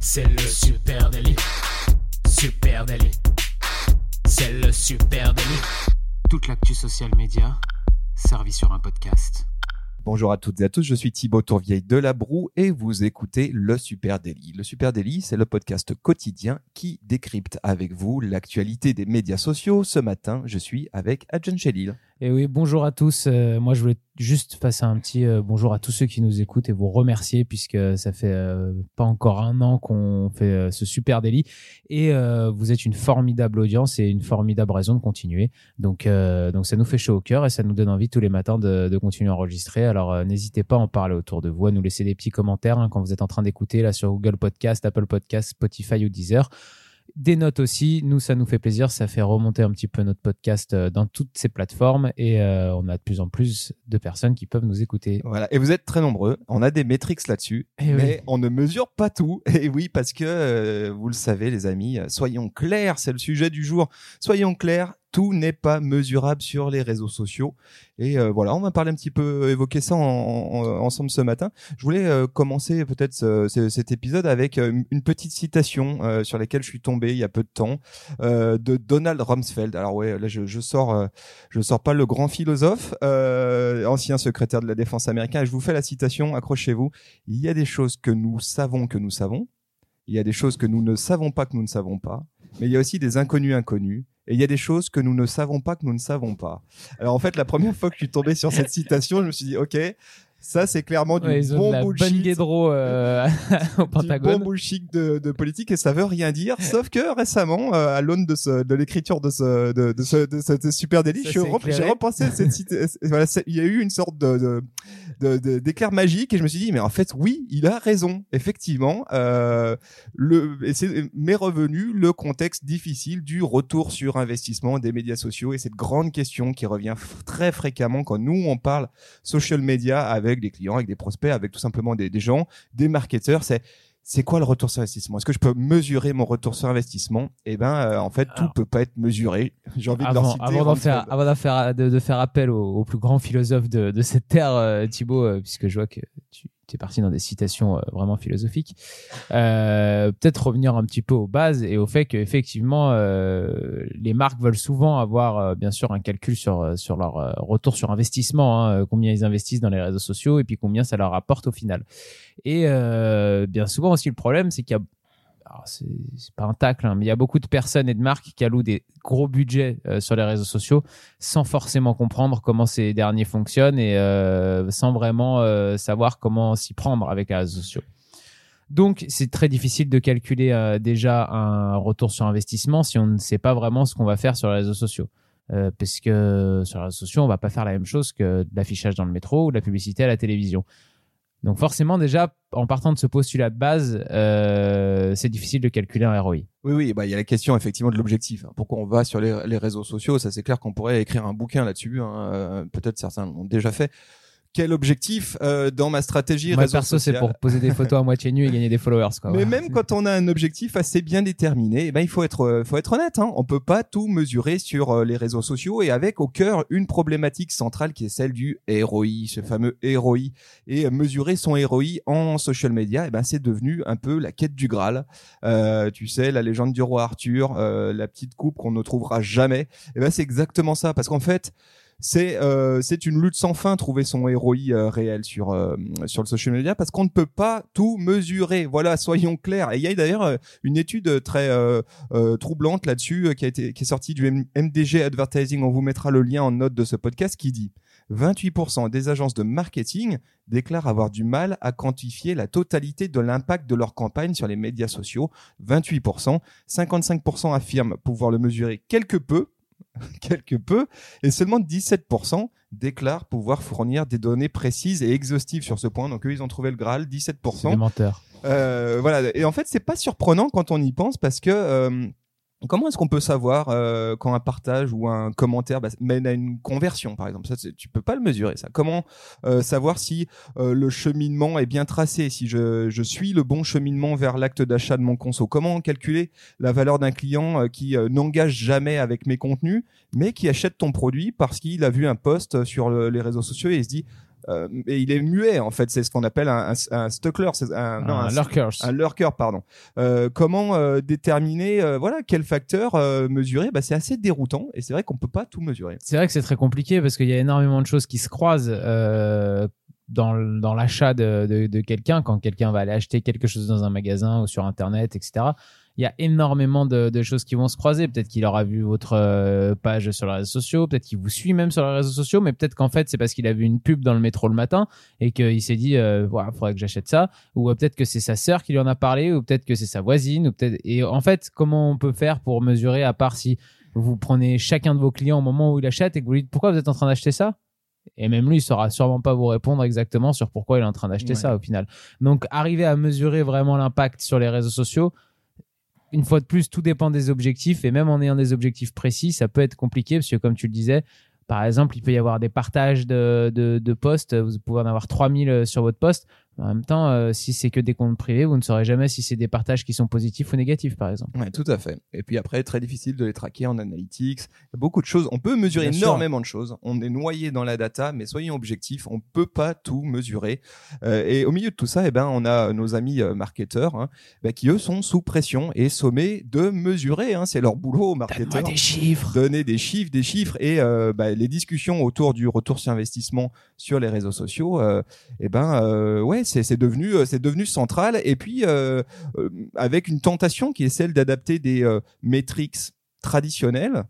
C'est le super délit. Super délit. C'est le super délit. Toute l'actu social média servie sur un podcast. Bonjour à toutes et à tous, je suis Thibaut Tourvieille de La Broue et vous écoutez Le Super Daily. Le Super Daily, c'est le podcast quotidien qui décrypte avec vous l'actualité des médias sociaux. Ce matin, je suis avec Adjan Chelil. Et oui, bonjour à tous. Euh, moi, je voulais juste passer un petit euh, bonjour à tous ceux qui nous écoutent et vous remercier puisque ça fait euh, pas encore un an qu'on fait ce super délit et vous êtes une formidable audience et une formidable raison de continuer. Donc, donc ça nous fait chaud au cœur et ça nous donne envie tous les matins de, de continuer à enregistrer. Alors, n'hésitez pas à en parler autour de vous, à nous laisser des petits commentaires hein, quand vous êtes en train d'écouter là sur Google Podcast, Apple Podcast, Spotify ou Deezer des notes aussi. Nous, ça nous fait plaisir. Ça fait remonter un petit peu notre podcast euh, dans toutes ces plateformes et euh, on a de plus en plus de personnes qui peuvent nous écouter. Voilà. Et vous êtes très nombreux. On a des métriques là-dessus, Eh mais on ne mesure pas tout. Et oui, parce que euh, vous le savez, les amis, soyons clairs. C'est le sujet du jour. Soyons clairs tout n'est pas mesurable sur les réseaux sociaux. Et euh, voilà, on va parler un petit peu, évoquer ça ensemble ce matin. Je voulais euh, commencer peut-être cet épisode avec euh, une petite citation sur laquelle je suis tombé il y a peu de temps de Donald Rumsfeld. Alors ouais, là je, je sors, je sors pas le grand philosophe, ancien secrétaire de la défense américain. Je vous fais la citation. Accrochez-vous. Il y a des choses que nous savons que nous savons. Il y a des choses que nous ne savons pas que nous ne savons pas. Mais il y a aussi des inconnus inconnus et il y a des choses que nous ne savons pas que nous ne savons pas. Alors en fait, la première fois que je suis tombé sur cette citation, je me suis dit, ok, ça, c'est clairement du bon de bullshit. euh, au Pentagone. Du bon bullshit de, de, politique et ça veut rien dire. sauf que récément, euh, à l'aune de, ce, de l'écriture de ce, de, de, ce, de ce super délit, j'ai repensé cette citation. voilà, il y a eu une sorte de, de, d'éclair magique et je me suis dit, mais en fait, oui, il a raison. Effectivement, euh, le, et c'est, m'est revenu le contexte difficile du retour sur investissement des médias sociaux et cette grande question qui revient très fréquemment quand nous, on parle social media avec des clients, avec des prospects, avec tout simplement des, gens, des marketeurs. C'est c'est quoi le retour sur investissement? Est-ce que je peux mesurer mon retour sur investissement? Eh ben, euh, en fait, tout ne peut pas être mesuré. J'ai envie de leur citer. Avant, faire, avant de faire, de, faire appel au, plus grand philosophe de, de cette terre, euh, Thibaut, euh, puisque je vois que tu, tu es parti dans des citations euh, vraiment philosophiques. Euh, Peut-être revenir un petit peu aux bases et au fait qu'effectivement, euh, les marques veulent souvent avoir, euh, bien sûr, un calcul sur, euh, sur leur retour sur investissement, hein, combien ils investissent dans les réseaux sociaux et puis combien ça leur apporte au final. Et bien souvent aussi, le problème, c'est qu'il y a c'est pas un tacle, hein, mais il y a beaucoup de personnes et de marques qui allouent des gros budgets euh, sur les réseaux sociaux sans forcément comprendre comment ces derniers fonctionnent et euh, sans vraiment euh, savoir comment s'y prendre avec les réseaux sociaux. Donc, c'est très difficile de calculer déjà un retour sur investissement si on ne sait pas vraiment ce qu'on va faire sur les réseaux sociaux. parce que sur les réseaux sociaux, on va pas faire la même chose que l'affichage dans le métro ou de la publicité à la télévision. Donc forcément, déjà, en partant de ce postulat de base, euh, c'est difficile de calculer un ROI. Oui, oui, bah il y a la question effectivement de l'objectif. Pourquoi on va sur les, réseaux sociaux? Ça, c'est clair qu'on pourrait écrire un bouquin là-dessus. Hein. Euh, peut-être certains l'ont déjà fait quel objectif euh, dans ma stratégie Moi, perso, c'est pour poser des photos à moitié nues et gagner des followers. Quoi. Mais même quand on a un objectif assez bien déterminé, eh ben il faut être, euh, faut être honnête. Hein. On peut pas tout mesurer sur euh, les réseaux sociaux et avec au cœur une problématique centrale qui est celle du ROI, ce fameux ROI. Et mesurer son ROI en social media, eh ben c'est devenu un peu la quête du Graal. Euh, tu sais, la légende du roi Arthur, la petite coupe qu'on ne trouvera jamais. Eh ben c'est exactement ça, parce qu'en fait c'est euh, c'est une lutte sans fin trouver son ROI euh, réel sur euh, sur le social media parce qu'on ne peut pas tout mesurer. Voilà, soyons clairs. Et il y a d'ailleurs une étude très troublante là-dessus qui a été qui est sortie du MDG Advertising. On vous mettra le lien en note de ce podcast qui dit 28% des agences de marketing déclarent avoir du mal à quantifier la totalité de l'impact de leur campagne sur les médias sociaux. 28%. 55% affirment pouvoir le mesurer quelque peu, quelque peu, et seulement 17% déclarent pouvoir fournir des données précises et exhaustives sur ce point. Donc eux, ils ont trouvé le Graal, 17%. Des menteurs. Euh, voilà. Et en fait, c'est pas surprenant quand on y pense parce que euh, Comment est-ce qu'on peut savoir euh, quand un partage ou un commentaire bah, mène à une conversion, par exemple? Ça, tu peux pas le mesurer. Ça. Comment euh, savoir si euh, le cheminement est bien tracé, si je, je suis le bon cheminement vers l'acte d'achat de mon conso? Comment calculer la valeur d'un client qui n'engage jamais avec mes contenus, mais qui achète ton produit parce qu'il a vu un post sur les réseaux sociaux et il se dit euh, et il est muet en fait. C'est ce qu'on appelle un, un, un stuckler, c'est un, non, un un- lurkers. un lurker, pardon. Euh, comment euh, déterminer, euh, voilà, quel facteur euh, mesurer? Bah, C'est assez déroutant et c'est vrai qu'on peut pas tout mesurer. C'est vrai que c'est très compliqué parce qu'il y a énormément de choses qui se croisent euh, dans, dans l'achat de, de, de quelqu'un, quand quelqu'un va aller acheter quelque chose dans un magasin ou sur Internet, etc. Il y a énormément de, de choses qui vont se croiser. Peut-être qu'il aura vu votre euh, page sur les réseaux sociaux, peut-être qu'il vous suit même sur les réseaux sociaux, mais peut-être qu'en fait c'est parce qu'il a vu une pub dans le métro le matin et qu'il s'est dit, euh, voilà, faudrait que j'achète ça. Ou euh, peut-être que c'est sa sœur qui lui en a parlé, ou peut-être que c'est sa voisine, ou peut-être. Et en fait, comment on peut faire pour mesurer à part si vous prenez chacun de vos clients au moment où il achète et que vous lui dites pourquoi vous êtes en train d'acheter ça? Et même lui, il saura sûrement pas vous répondre exactement sur pourquoi il est en train d'acheter Ouais. ça au final. Donc, arriver à mesurer vraiment l'impact sur les réseaux sociaux, une fois de plus, tout dépend des objectifs et même en ayant des objectifs précis, ça peut être compliqué parce que comme tu le disais, par exemple, il peut y avoir des partages de, posts, vous pouvez en avoir 3000 sur votre post. En même temps, euh, si c'est que des comptes privés, vous ne saurez jamais si c'est des partages qui sont positifs ou négatifs, par exemple. Ouais, tout à fait. Et puis après, très difficile de les traquer en analytics. Il y a beaucoup de choses. On peut mesurer Bien sûr. énormément de choses. On est noyé dans la data, mais soyons objectifs. On peut pas tout mesurer. Euh, et au milieu de tout ça, eh ben, on a nos amis euh, marketeurs, hein, ben, qui eux sont sous pression et sommés de mesurer. Hein, c'est leur boulot, marketeurs. chiffres. donner des chiffres, des chiffres et euh, bah, les discussions autour du retour sur investissement sur les réseaux sociaux, eh ben ouais, c'est devenu euh, c'est devenu central et puis euh, euh, avec une tentation qui est celle d'adapter des métriques traditionnelles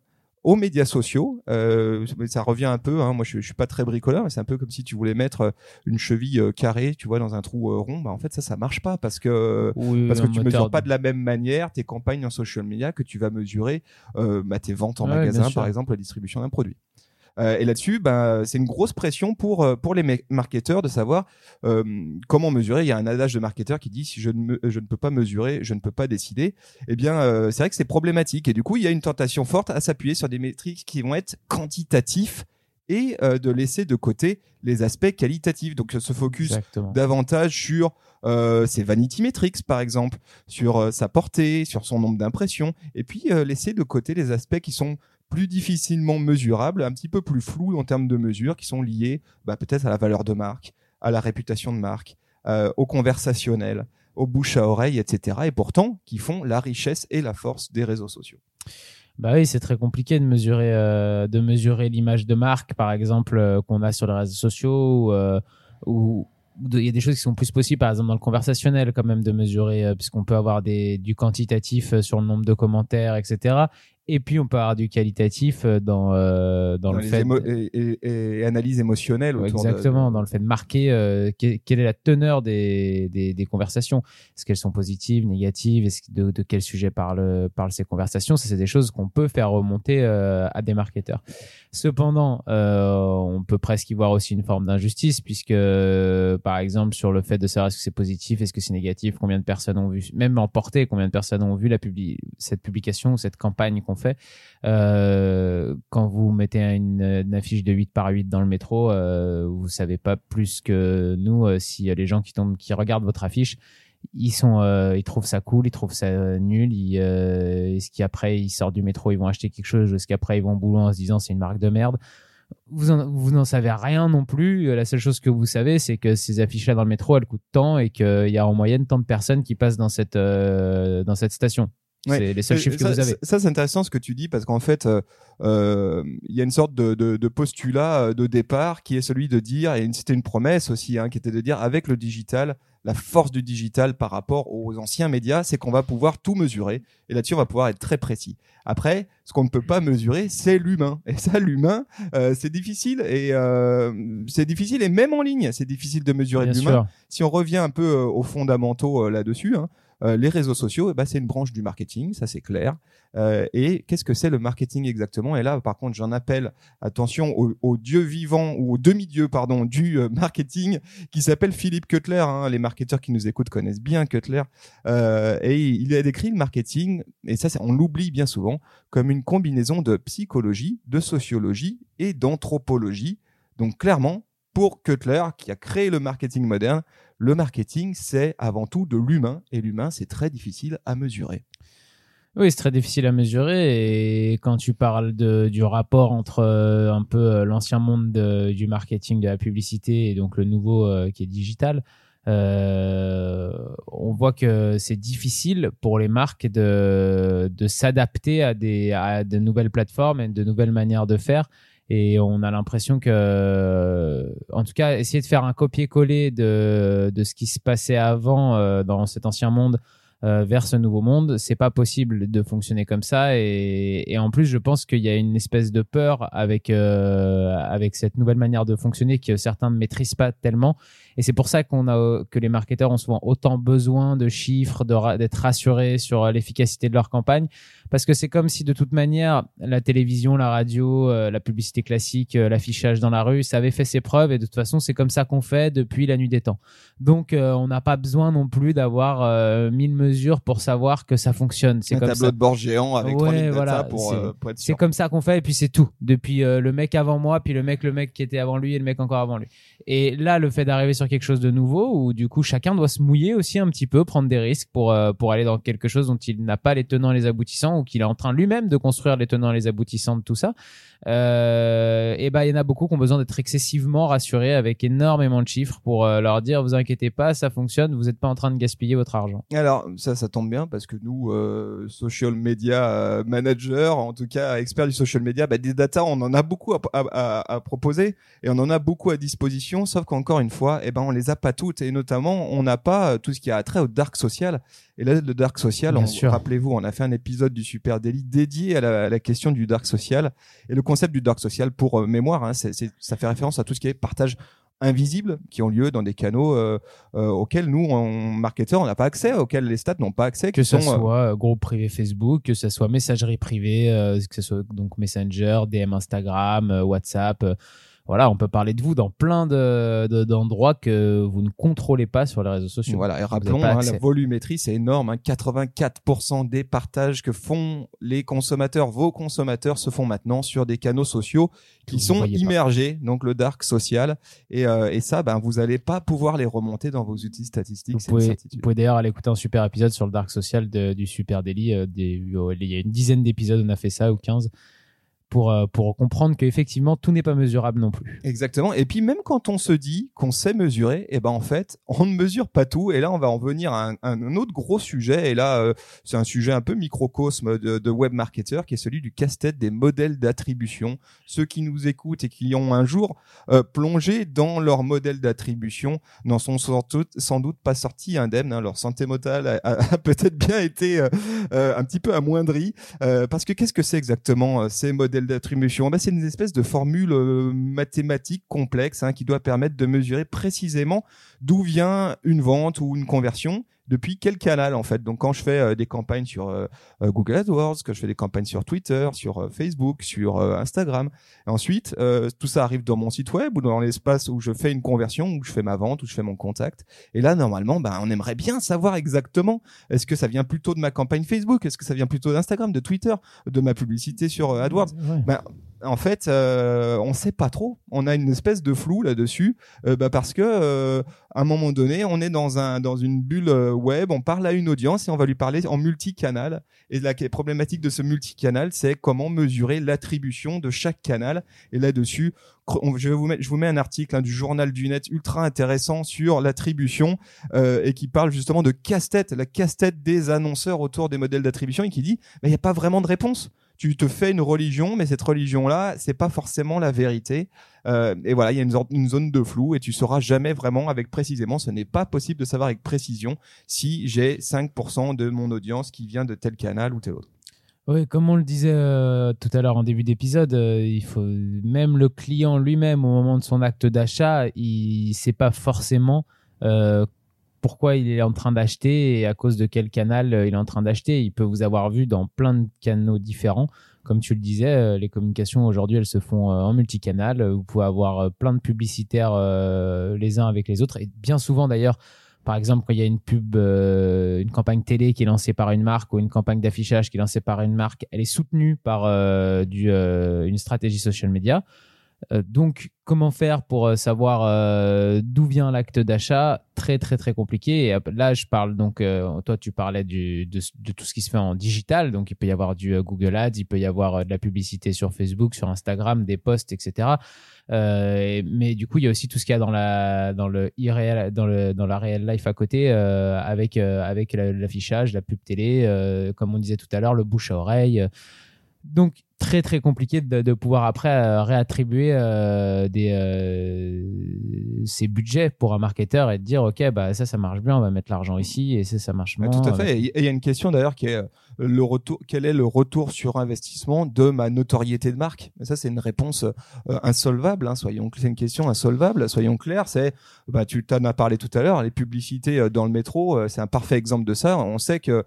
aux médias sociaux. Euh, ça revient un peu. Hein, moi, je, je suis pas très bricoleur, mais c'est un peu comme si tu voulais mettre une cheville euh, carrée, tu vois, dans un trou euh, rond. Bah, en fait, ça, ça marche pas parce que Oui, parce que tu mesures pas de la même manière tes campagnes en social media que tu vas mesurer bah, tes ventes en Ouais, magasin, par exemple, la distribution d'un produit. Euh, et là-dessus, bah, c'est une grosse pression pour euh, pour les ma- marketeurs de savoir euh, comment mesurer. Il y a un adage de marketeur qui dit si je ne me- je ne peux pas mesurer, je ne peux pas décider. Eh bien, c'est vrai que c'est problématique. Et du coup, il y a une tentation forte à s'appuyer sur des métriques qui vont être quantitatifs et euh, de laisser de côté les aspects qualitatifs. Donc, se focus Exactement. davantage sur euh, ses vanity metrics par exemple, sur euh, sa portée, sur son nombre d'impressions, et puis laisser de côté les aspects qui sont plus difficilement mesurables, un petit peu plus flous en termes de mesures, qui sont liés bah, peut-être à la valeur de marque, à la réputation de marque, euh, au conversationnel, au bouche à oreille, etc. Et pourtant, qui font la richesse et la force des réseaux sociaux. Bah oui, c'est très compliqué de mesurer, euh, mesurer l'image de marque, par exemple, euh, qu'on a sur les réseaux sociaux, ou, il y a des choses qui sont plus possibles, par exemple dans le conversationnel, quand même, de mesurer, puisqu'on peut avoir du quantitatif sur le nombre de commentaires, etc. Et puis on peut avoir du qualitatif euh, dans, euh, dans, le fait. et, et- et analyse émotionnelle Ouais, autour de- Exactement, dans le fait de marquer euh, que- quelle est la teneur des, des, des conversations. Est-ce qu'elles sont positives, négatives? Est-ce de, de quel sujet parlent, parlent ces conversations? Ça, c'est des choses qu'on peut faire remonter euh, à des marketeurs. Cependant, on peut presque y voir aussi une forme d'injustice, puisque, par exemple, sur le fait de savoir est-ce que c'est positif, est-ce que c'est négatif, combien de personnes ont vu, même en portée, combien de personnes ont vu la publi cette publication, cette campagne qu'on fait. Euh, quand vous mettez une, affiche de 8 par 8 dans le métro, euh, vous savez pas plus que nous euh, si les gens qui regardent votre affiche, ils sont, euh, ils trouvent ça cool, ils trouvent ça nul. Est-ce qu'après ils sortent du métro, ils vont acheter quelque chose, est-ce qu'après ils vont au boulot en se disant c'est une marque de merde? Vous en- vous n'en savez rien non plus. La seule chose que vous savez, c'est que ces affiches-là dans le métro, elles coûtent tant et qu'il y a en moyenne tant de personnes qui passent dans cette station. Ouais. C'est les seuls Euh, chiffres que ça, vous avez. ça- c'est intéressant ce que tu dis parce qu'en fait, euh, euh, il y a une sorte de, de, de postulat de départ qui est celui de dire, et c'était une promesse aussi, hein, qui était de dire avec le digital, la force du digital par rapport aux anciens médias, c'est qu'on va pouvoir tout mesurer. Et là-dessus, on va pouvoir être très précis. Après, ce qu'on ne peut pas mesurer, c'est l'humain. Et ça, l'humain, euh, c'est difficile. Et euh, c'est difficile, et même en ligne, c'est difficile de mesurer l'humain si on revient un peu aux fondamentaux euh, là-dessus, hein, euh, les réseaux sociaux, eh ben, c'est une branche du marketing, ça c'est clair. Euh, et qu'est-ce que c'est le marketing exactement? Et là, par contre, j'en appelle attention au, au dieu vivant ou au demi-dieu, pardon, du euh, marketing qui s'appelle Philippe Cutler. hein. Les marketeurs qui nous écoutent connaissent bien Cutler. Euh, et il a décrit le marketing, et ça, on l'oublie bien souvent, comme une combinaison de psychologie, de sociologie et d'anthropologie. Donc clairement, pour Cutler, qui a créé le marketing moderne, le marketing, c'est avant tout de l'humain, et l'humain, c'est très difficile à mesurer. Oui, c'est très difficile à mesurer. Et quand tu parles du rapport entre euh, un peu euh, l'ancien monde de- du marketing, de la publicité et donc le nouveau euh, qui est digital, on voit que c'est difficile pour les marques de, de s'adapter à, à de nouvelles plateformes et de nouvelles manières de faire. Et on a l'impression que, en tout cas, essayer de faire un copier-coller de, de ce qui se passait avant euh, dans cet ancien monde euh, vers ce nouveau monde, c'est pas possible de fonctionner comme ça. Et, et en plus, je pense qu'il y a une espèce de peur avec euh, avec cette nouvelle manière de fonctionner que certains ne maîtrisent pas tellement. Et c'est pour ça qu'on a que les marketeurs ont souvent autant besoin de chiffres, de d'être rassurés sur l'efficacité de leur campagne, parce que c'est comme si de toute manière la télévision, la radio, euh, la publicité classique, euh, l'affichage dans la rue, ça avait fait ses preuves. Et de toute façon, c'est comme ça qu'on fait depuis la nuit des temps. Donc, euh, on n'a pas besoin non plus d'avoir euh, mille mesures pour savoir que ça fonctionne. C'est Un comme tableau ça. de bord géant avec Ouais, 3000 data voilà, pour, c'est- euh, pour être C'est sûr. comme ça qu'on fait et puis c'est tout. Depuis euh, le mec avant moi, puis le mec, le mec qui était avant lui et le mec encore avant lui. Et là, le fait d'arriver sur quelque chose de nouveau où du coup chacun doit se mouiller aussi un petit peu, prendre des risques pour euh, pour aller dans quelque chose dont il n'a pas les tenants et les aboutissants ou qu'il est en train lui-même de construire les tenants et les aboutissants de tout ça. Euh, et ben il y en a beaucoup qui ont besoin d'être excessivement rassurés avec énormément de chiffres pour euh, leur dire vous inquiétez pas, ça fonctionne, vous n'êtes pas en train de gaspiller votre argent. Alors ça, ça tombe bien parce que nous, euh, social media manager, en tout cas experts du social media, bah, des data, on en a beaucoup à, proposer et on en a beaucoup à disposition. Sauf qu'encore une fois, eh ben on les a pas toutes et notamment on n'a pas euh, tout ce qui a trait au dark social. Et là, le dark social, on- rappelez-vous, on a fait un épisode du Super Daily dédié à la, à la question du dark social et le concept du dark social pour euh, mémoire, hein, ça fait référence à tout ce qui est partage invisible qui ont lieu dans des canaux euh, euh, auxquels nous, en marketeurs, on n'a pas accès, auxquels les stats n'ont pas accès. que ce soit euh, groupe privé Facebook, que ce soit messagerie privée, que ce soit donc Messenger, DM Instagram, WhatsApp. Euh, voilà, on peut parler de vous dans plein de- de- d'endroits que vous ne contrôlez pas sur les réseaux sociaux. Voilà, et rappelons, hein, la volumétrie, c'est énorme. hein, 84% des partages que font les consommateurs, vos consommateurs, se font maintenant sur des canaux sociaux qui vous sont pas. immergés, donc le dark social. Et, euh, et ça, ben, vous n'allez pas pouvoir les remonter dans vos outils statistiques. Vous pouvez, pouvez d'ailleurs aller écouter un super épisode sur le Dark Social de- du Super Daily. euh, des- il y a une dizaine d'épisodes, on a fait ça, ou 15, pour, euh, pour comprendre qu'effectivement, tout n'est pas mesurable non plus. Exactement. Et puis même quand on se dit qu'on sait mesurer, et ben en fait, on ne mesure pas tout. Et là, on va en venir à un, autre gros sujet. Et là, euh, c'est un sujet un peu microcosme de, de web marketer, qui est celui du casse-tête des modèles d'attribution. Ceux qui nous écoutent et qui ont un jour euh, plongé dans leur modèle d'attribution n'en sont sans doute, pas sortis indemnes. hein. Leur santé mentale a, peut-être bien été un petit peu amoindrie. Parce que qu'est-ce que c'est exactement ces modèles d'attribution ben, C'est une espèce de formule euh, mathématique complexe hein, qui doit permettre de mesurer précisément d'où vient une vente ou une conversion depuis quel canal en fait? Donc quand je fais euh, des campagnes sur euh, euh, Google AdWords, que je fais des campagnes sur Twitter, sur Facebook, sur Instagram, et ensuite euh, tout ça arrive dans mon site web ou dans l'espace où je fais une conversion, où je fais ma vente, où je fais mon contact. Et là normalement, ben on aimerait bien savoir exactement est-ce que ça vient plutôt de ma campagne Facebook, est-ce que ça vient plutôt d'Instagram, de Twitter, de ma publicité sur AdWords? Ouais. Ben, en fait, euh, on sait pas trop. On a une espèce de flou là-dessus, euh, bah, parce que euh, à un moment donné, on est dans un dans une bulle euh, web, on parle à une audience et on va lui parler en multicanal. Et la problématique de ce multicanal, c'est comment mesurer l'attribution de chaque canal. Et là-dessus, je vous mettre, je vous mets un article hein, du journal du net ultra intéressant sur l'attribution euh, et qui parle justement de casse-tête, la casse-tête des annonceurs autour des modèles d'attribution et qui dit, il n'y a pas vraiment de réponse tu te fais une religion, mais cette religion-là, c'est pas forcément la vérité. Euh, et voilà, il y a une, zone- de flou et tu sauras jamais vraiment avec précisément. Ce n'est pas possible de savoir avec précision si j'ai 5% de mon audience qui vient de tel canal ou tel autre. Oui, comme on le disait euh, tout à l'heure en début d'épisode, euh, il faut même le client lui-même au moment de son acte d'achat, il sait pas forcément pourquoi il est en train d'acheter et à cause de quel canal euh, il est en train d'acheter. Il peut vous avoir vu dans plein de canaux différents. Comme tu le disais, euh, les communications aujourd'hui, elles se font euh, en multicanal. Vous pouvez avoir plein de publicitaires les uns avec les autres. Et bien souvent d'ailleurs, par exemple, quand il y a une pub, une campagne télé qui est lancée par une marque ou une campagne d'affichage qui est lancée par une marque, elle est soutenue par une stratégie social media. Euh, donc, comment faire pour euh, savoir euh, d'où vient l'acte d'achat? Très, très, très compliqué. Là, je parle donc, toi, tu parlais de, tout ce qui se fait en digital. Donc, il peut y avoir du Google Ads, il peut y avoir de la publicité sur Facebook, sur Instagram, des posts, etc. mais du coup, il y a aussi tout ce qu'il y a dans la, dans le irréel, dans la réelle life à côté, avec, avec l'affichage, la pub télé, comme on disait tout à l'heure, le bouche à oreille. donc, très très compliqué de, de pouvoir après euh, réattribuer euh, des euh, ces budgets pour un marketeur et de dire ok bah ça ça marche bien on va mettre l'argent ici et ça ça marche moins. tout à fait. Et il y a une question d'ailleurs qui est le retour quel est le retour sur investissement de ma notoriété de marque? Ça c'est une réponse insolvable hein, soyons c'est une question insolvable soyons clairs c'est bah tu t'en as parlé tout à l'heure les publicités dans le métro c'est un parfait exemple de ça. On sait que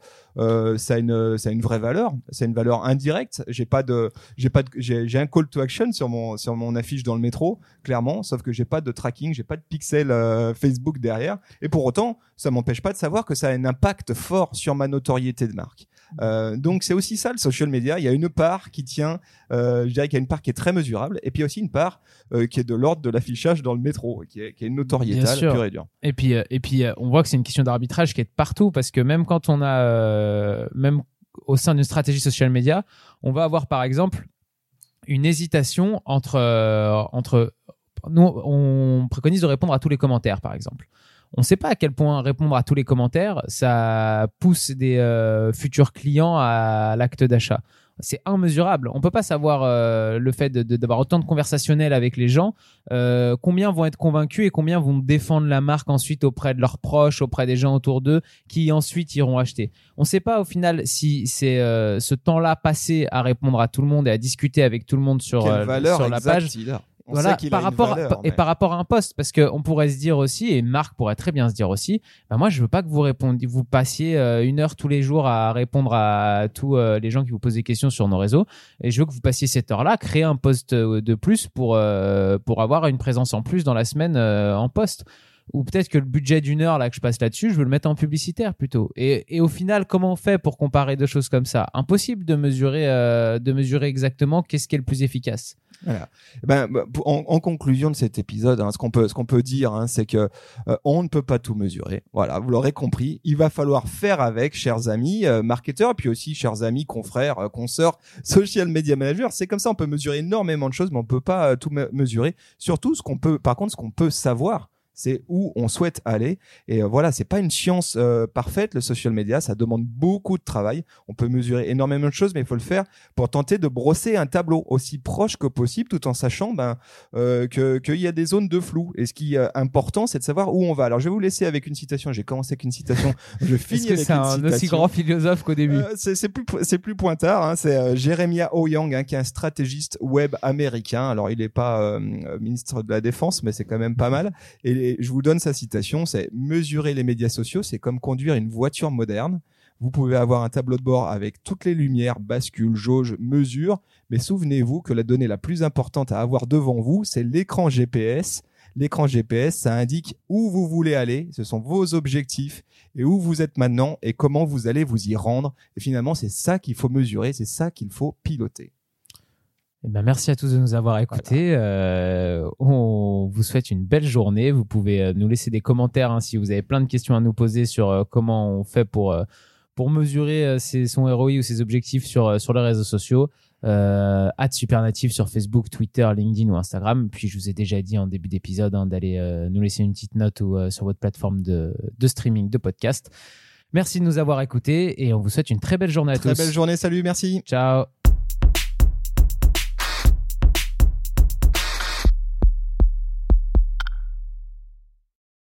ça a une ça a une vraie valeur c'est une valeur indirecte. J'ai pas de j'ai pas j'ai un call to action sur mon sur mon affiche dans le métro clairement sauf que j'ai pas de tracking j'ai pas de pixel euh, Facebook derrière. Et pour autant ça m'empêche pas de savoir que ça a un impact fort sur ma notoriété de marque. Euh, donc c'est aussi ça le social media. Il y a une part qui tient euh, je dirais qu'il y a une part qui est très mesurable et puis aussi une part euh, qui est de l'ordre de l'affichage dans le métro qui est, qui est une notoriété pure et dure. Et puis et puis on voit que c'est une question d'arbitrage qui est de partout parce que même quand on a même au sein d'une stratégie social media, on va avoir par exemple une hésitation entre, euh, nous, on préconise de répondre à tous les commentaires, par exemple. On ne sait pas à quel point répondre à tous les commentaires, ça pousse des euh, futurs clients à l'acte d'achat c'est immesurable. On peut pas savoir euh, le fait d'avoir autant de conversationnels avec les gens, euh, combien vont être convaincus et combien vont défendre la marque ensuite auprès de leurs proches, auprès des gens autour d'eux, qui ensuite iront acheter. On ne sait pas au final si c'est euh, ce temps-là passé à répondre à tout le monde et à discuter avec tout le monde sur, sur la page voilà, par rapport et par rapport à un poste, parce qu'on pourrait se dire aussi, et Marc pourrait très bien se dire aussi, bah moi je veux pas que vous répondiez, vous passiez euh, une heure tous les jours à répondre à tous euh, les gens qui vous posent des questions sur nos réseaux, et je veux que vous passiez cette heure-là, créer un poste euh, de plus pour pour avoir une présence en plus dans la semaine en poste ou peut-être que le budget d'une heure là que je passe là-dessus, je veux le mettre en publicitaire plutôt. Et, et, au final, comment on fait pour comparer deux choses comme ça? Impossible de mesurer, de mesurer exactement qu'est-ce qui est le plus efficace. Voilà. Ben, bah, en, en, conclusion de cet épisode, hein, ce qu'on peut, ce qu'on peut dire, hein, c'est que euh, on ne peut pas tout mesurer. Voilà, vous l'aurez compris. Il va falloir faire avec, chers amis euh, marketeurs, puis aussi chers amis confrères, euh, consoeurs, social media managers. C'est comme ça, on peut mesurer énormément de choses, mais on peut pas tout mesurer. Surtout, ce qu'on peut, par contre, ce qu'on peut savoir, c'est où on souhaite aller. Et euh, voilà, c'est pas une science euh, parfaite, le social media, ça demande beaucoup de travail. On peut mesurer énormément de choses, mais il faut le faire pour tenter de brosser un tableau aussi proche que possible, tout en sachant ben, euh, qu'il y a des zones de flou. Et ce qui est important, c'est de savoir où on va. Alors, je vais vous laisser avec une citation. J'ai commencé avec une citation. Je finis avec c'est un aussi grand philosophe qu'au début C'est plus c'est plus pointard. Hein. C'est Jeremiah Ouyang, hein, qui est un stratégiste web américain. Alors, il n'est pas ministre de la Défense, mais c'est quand même pas mal. Et je vous donne sa citation, c'est mesurer les médias sociaux, c'est comme conduire une voiture moderne. Vous pouvez avoir un tableau de bord avec toutes les lumières, bascules, jauges, mesures, mais souvenez-vous que la donnée la plus importante à avoir devant vous, c'est l'écran GPS. L'écran GPS, ça indique où vous voulez aller, ce sont vos objectifs et où vous êtes maintenant et comment vous allez vous y rendre. Et finalement, c'est ça qu'il faut mesurer, c'est ça qu'il faut piloter. Eh ben, merci à tous de nous avoir écoutés. Euh, on vous souhaite une belle journée. Vous pouvez euh, nous laisser des commentaires hein, si vous avez plein de questions à nous poser sur euh, comment on fait pour, pour mesurer ses, son ROI ou ses objectifs sur, sur les réseaux sociaux. Euh, Supernative sur Facebook, Twitter, LinkedIn ou Instagram. Puis je vous ai déjà dit en début d'épisode hein, d'aller nous laisser une petite note ou, sur votre plateforme de, de streaming de podcast. Merci de nous avoir écoutés et on vous souhaite une très belle journée à tous. Très belle journée, salut, merci. Ciao.